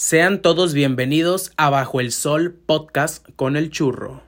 Sean todos bienvenidos a Bajo el Sol Podcast con el Churro.